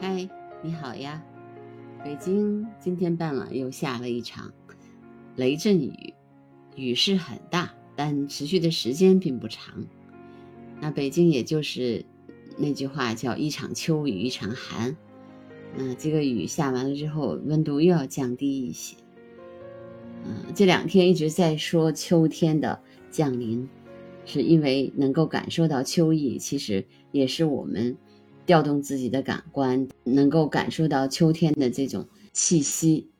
嗨，你好呀！北京今天傍晚又下了一场雷阵雨，雨势很大，但持续的时间并不长。那北京也就是那句话叫一场秋雨一场寒。嗯，这个雨下完了之后，温度又要降低一些。嗯，这两天一直在说秋天的降临，是因为能够感受到秋意，其实也是我们。调动自己的感官，能够感受到秋天的这种气息。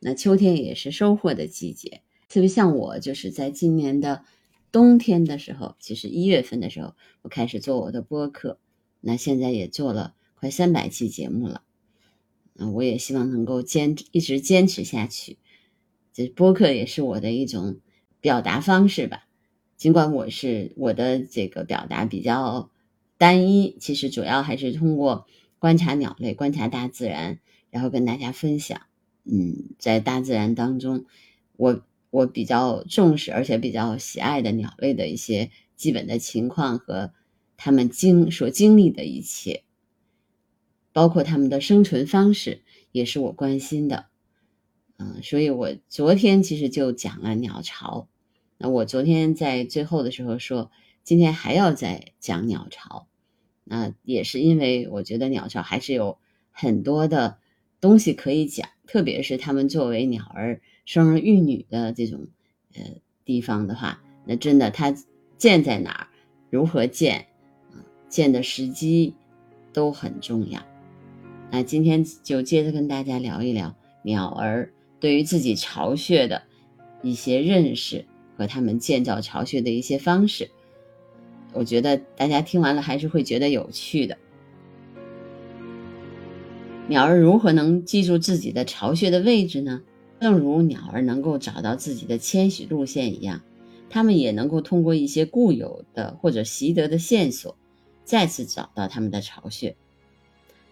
那秋天也是收获的季节，特别像我，就是在今年的冬天的时候，其实一月份的时候，我开始做我的播客，那现在也做了快三百期节目了。那我也希望能够坚一直坚持下去。这播客也是我的一种表达方式吧，尽管我是我的这个表达比较。单一其实主要还是通过观察鸟类、观察大自然，然后跟大家分享。嗯，在大自然当中，我我比较重视而且比较喜爱的鸟类的一些基本的情况和他们经所经历的一切，包括他们的生存方式，也是我关心的。嗯，所以我昨天其实就讲了鸟巢。那我昨天在最后的时候说，今天还要再讲鸟巢。那也是因为我觉得鸟巢还是有很多的东西可以讲，特别是他们作为鸟儿生儿育女的这种呃地方的话，那真的它建在哪儿，如何建，建的时机都很重要。那今天就接着跟大家聊一聊鸟儿对于自己巢穴的一些认识和他们建造巢穴的一些方式。我觉得大家听完了还是会觉得有趣的。鸟儿如何能记住自己的巢穴的位置呢？正如鸟儿能够找到自己的迁徙路线一样，它们也能够通过一些固有的或者习得的线索，再次找到它们的巢穴。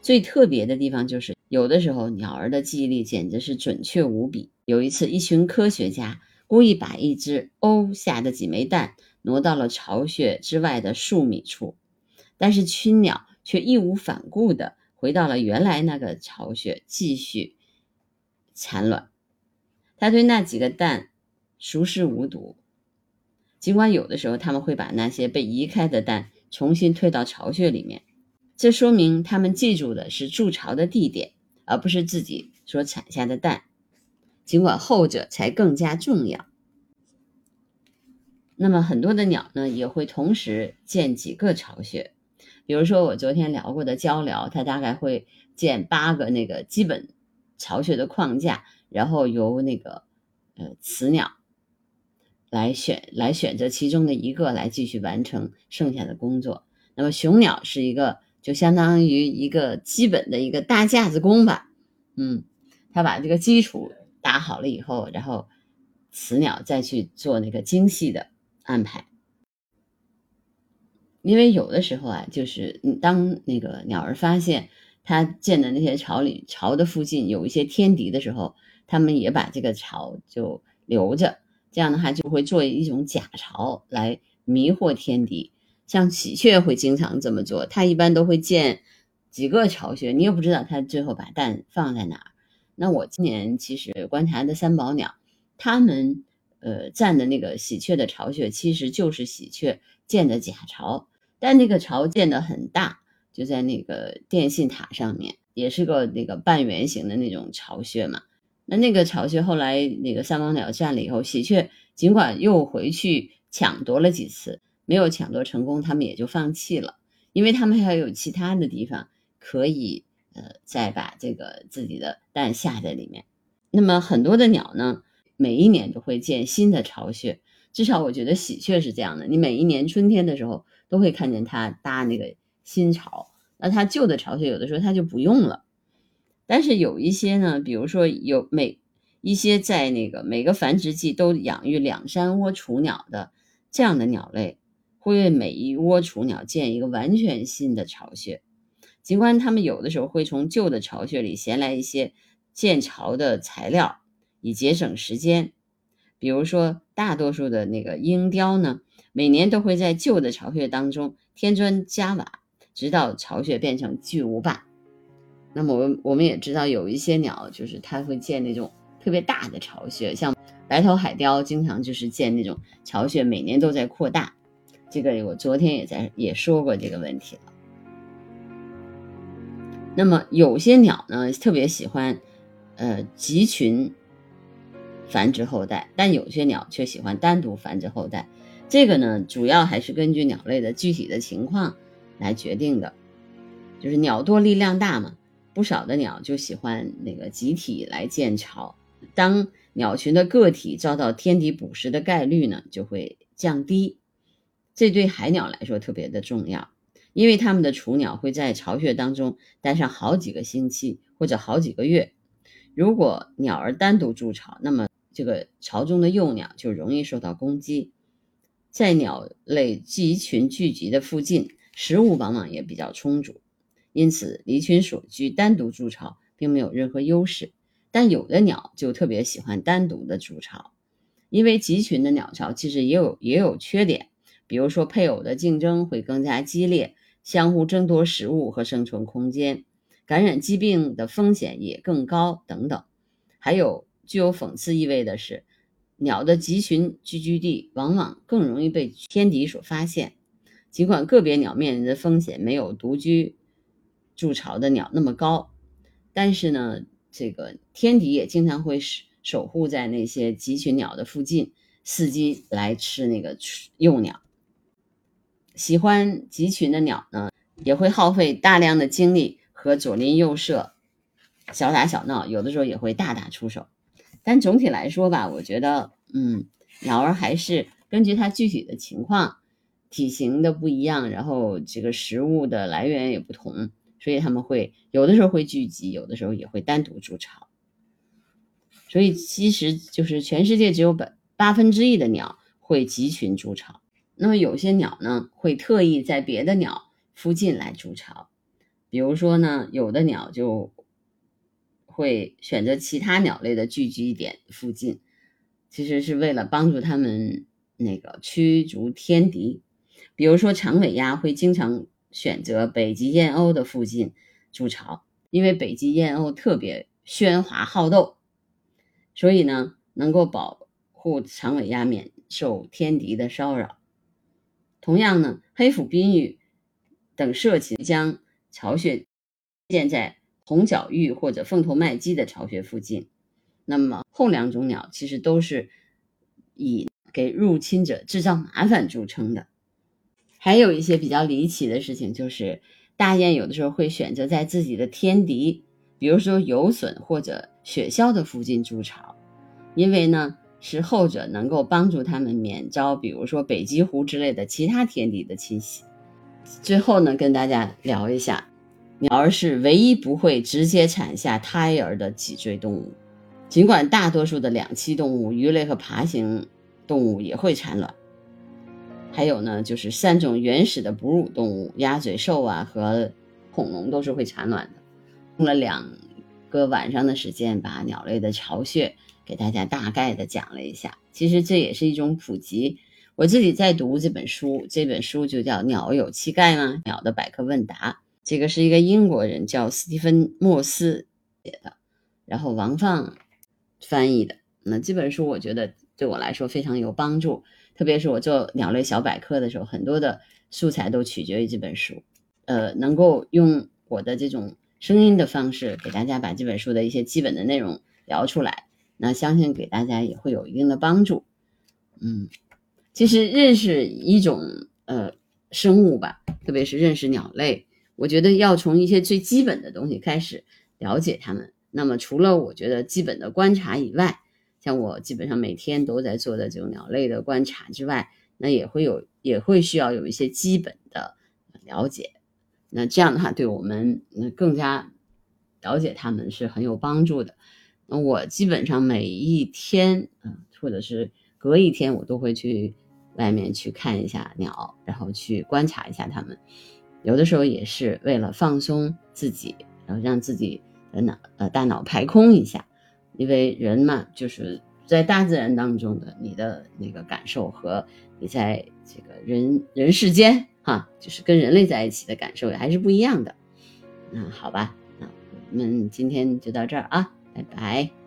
最特别的地方就是，有的时候鸟儿的记忆力简直是准确无比。有一次，一群科学家故意把一只鸥下的几枚蛋。挪到了巢穴之外的数米处，但是群鸟却义无反顾地回到了原来那个巢穴，继续产卵。它对那几个蛋熟视无睹，尽管有的时候他们会把那些被移开的蛋重新推到巢穴里面，这说明他们记住的是筑巢的地点，而不是自己所产下的蛋，尽管后者才更加重要。那么很多的鸟呢，也会同时建几个巢穴，比如说我昨天聊过的鹪鹩，它大概会建八个那个基本巢穴的框架，然后由那个呃雌鸟来选来选择其中的一个来继续完成剩下的工作。那么雄鸟是一个就相当于一个基本的一个大架子工吧，嗯，它把这个基础打好了以后，然后雌鸟再去做那个精细的。安排，因为有的时候啊，就是当那个鸟儿发现它建的那些巢里巢的附近有一些天敌的时候，它们也把这个巢就留着，这样的话就会做一种假巢来迷惑天敌。像喜鹊会经常这么做，它一般都会建几个巢穴，你也不知道它最后把蛋放在哪儿。那我今年其实观察的三宝鸟，它们。呃，占的那个喜鹊的巢穴其实就是喜鹊建的假巢，但那个巢建的很大，就在那个电信塔上面，也是个那个半圆形的那种巢穴嘛。那那个巢穴后来那个三王鸟占了以后，喜鹊尽管又回去抢夺了几次，没有抢夺成功，他们也就放弃了，因为他们还有其他的地方可以呃再把这个自己的蛋下在里面。那么很多的鸟呢？每一年都会建新的巢穴，至少我觉得喜鹊是这样的。你每一年春天的时候都会看见它搭那个新巢，那它旧的巢穴有的时候它就不用了。但是有一些呢，比如说有每一些在那个每个繁殖季都养育两三窝雏鸟的这样的鸟类，会为每一窝雏鸟建一个完全新的巢穴。尽管它们有的时候会从旧的巢穴里衔来一些建巢的材料。以节省时间，比如说，大多数的那个鹰雕呢，每年都会在旧的巢穴当中添砖加瓦，直到巢穴变成巨无霸。那么我我们也知道有一些鸟就是它会建那种特别大的巢穴，像白头海雕经常就是建那种巢穴，每年都在扩大。这个我昨天也在也说过这个问题了。那么有些鸟呢特别喜欢呃集群繁殖后代，但有些鸟却喜欢单独繁殖后代。这个呢主要还是根据鸟类的具体的情况来决定的，就是鸟多力量大嘛，不少的鸟就喜欢那个集体来建巢。当鸟群的个体遭到天敌捕食的概率呢就会降低。这对海鸟来说特别的重要，因为它们的雏鸟会在巢穴当中待上好几个星期或者好几个月。如果鸟儿单独筑巢，那么这个巢中的幼鸟就容易受到攻击。在鸟类集群聚集的附近，食物往往也比较充足，因此离群索居单独筑巢并没有任何优势。但有的鸟就特别喜欢单独的筑巢，因为集群的鸟巢其实也有也有缺点。比如说，配偶的竞争会更加激烈，相互争夺食物和生存空间，感染疾病的风险也更高等等。还有具有讽刺意味的是，鸟的集群聚居地往往更容易被天敌所发现。尽管个别鸟面临的风险没有独居筑巢的鸟那么高，但是呢，这个天敌也经常会守护在那些集群鸟的附近，伺机来吃那个幼鸟。喜欢集群的鸟呢，也会耗费大量的精力和左邻右舍小打小闹，有的时候也会大打出手。但总体来说吧，我觉得，嗯，鸟儿还是根据它具体的情况，体型的不一样，然后这个食物的来源也不同，所以他们会有的时候会聚集，有的时候也会单独筑巢。所以其实就是全世界只有百八分之一的鸟会集群筑巢。那么有些鸟呢，会特意在别的鸟附近来筑巢，比如说呢，有的鸟就会选择其他鸟类的聚集点附近，其实是为了帮助它们那个驱逐天敌。比如说长尾鸭会经常选择北极燕鸥的附近筑巢，因为北极燕鸥特别喧哗好斗，所以呢，能够保护长尾鸭免受天敌的骚扰。同样呢，黑腹滨鹬等社禽将巢穴建在红角鹬或者凤头麦鸡的巢穴附近。那么后两种鸟其实都是以给入侵者制造麻烦著称的。还有一些比较离奇的事情，就是大雁有的时候会选择在自己的天敌，比如说游隼或者雪鸮的附近筑巢，因为呢。是后者能够帮助它们免遭，比如说北极狐之类的其他天敌的侵袭。最后呢，跟大家聊一下，鸟儿是唯一不会直接产下胎儿的脊椎动物。尽管大多数的两栖动物、鱼类和爬行动物也会产卵，还有呢，就是三种原始的哺乳动物——鸭嘴兽啊和恐龙都是会产卵的。用了两个晚上的时间，把鸟类的巢穴。给大家大概的讲了一下，其实这也是一种普及。我自己在读这本书，这本书就叫《鸟有七概吗？鸟的百科问答》。这个是一个英国人叫斯蒂芬·莫斯写的，然后王放翻译的。那这本书我觉得对我来说非常有帮助，特别是我做鸟类小百科的时候，很多的素材都取决于这本书。呃，能够用我的这种声音的方式给大家把这本书的一些基本的内容聊出来。那相信给大家也会有一定的帮助，嗯，其实认识一种呃生物吧，特别是认识鸟类，我觉得要从一些最基本的东西开始了解它们。那么除了我觉得基本的观察以外，像我基本上每天都在做的这种鸟类的观察之外，那也会有也会需要有一些基本的了解。那这样的话，对我们更加了解它们是很有帮助的。那我基本上每一天，嗯，或者是隔一天，我都会去外面去看一下鸟，然后去观察一下它们。有的时候也是为了放松自己，然后让自己的脑呃大脑排空一下。因为人嘛，就是在大自然当中的你的那个感受和你在这个人人世间哈，就是跟人类在一起的感受也还是不一样的。那好吧，那我们今天就到这儿啊，拜拜。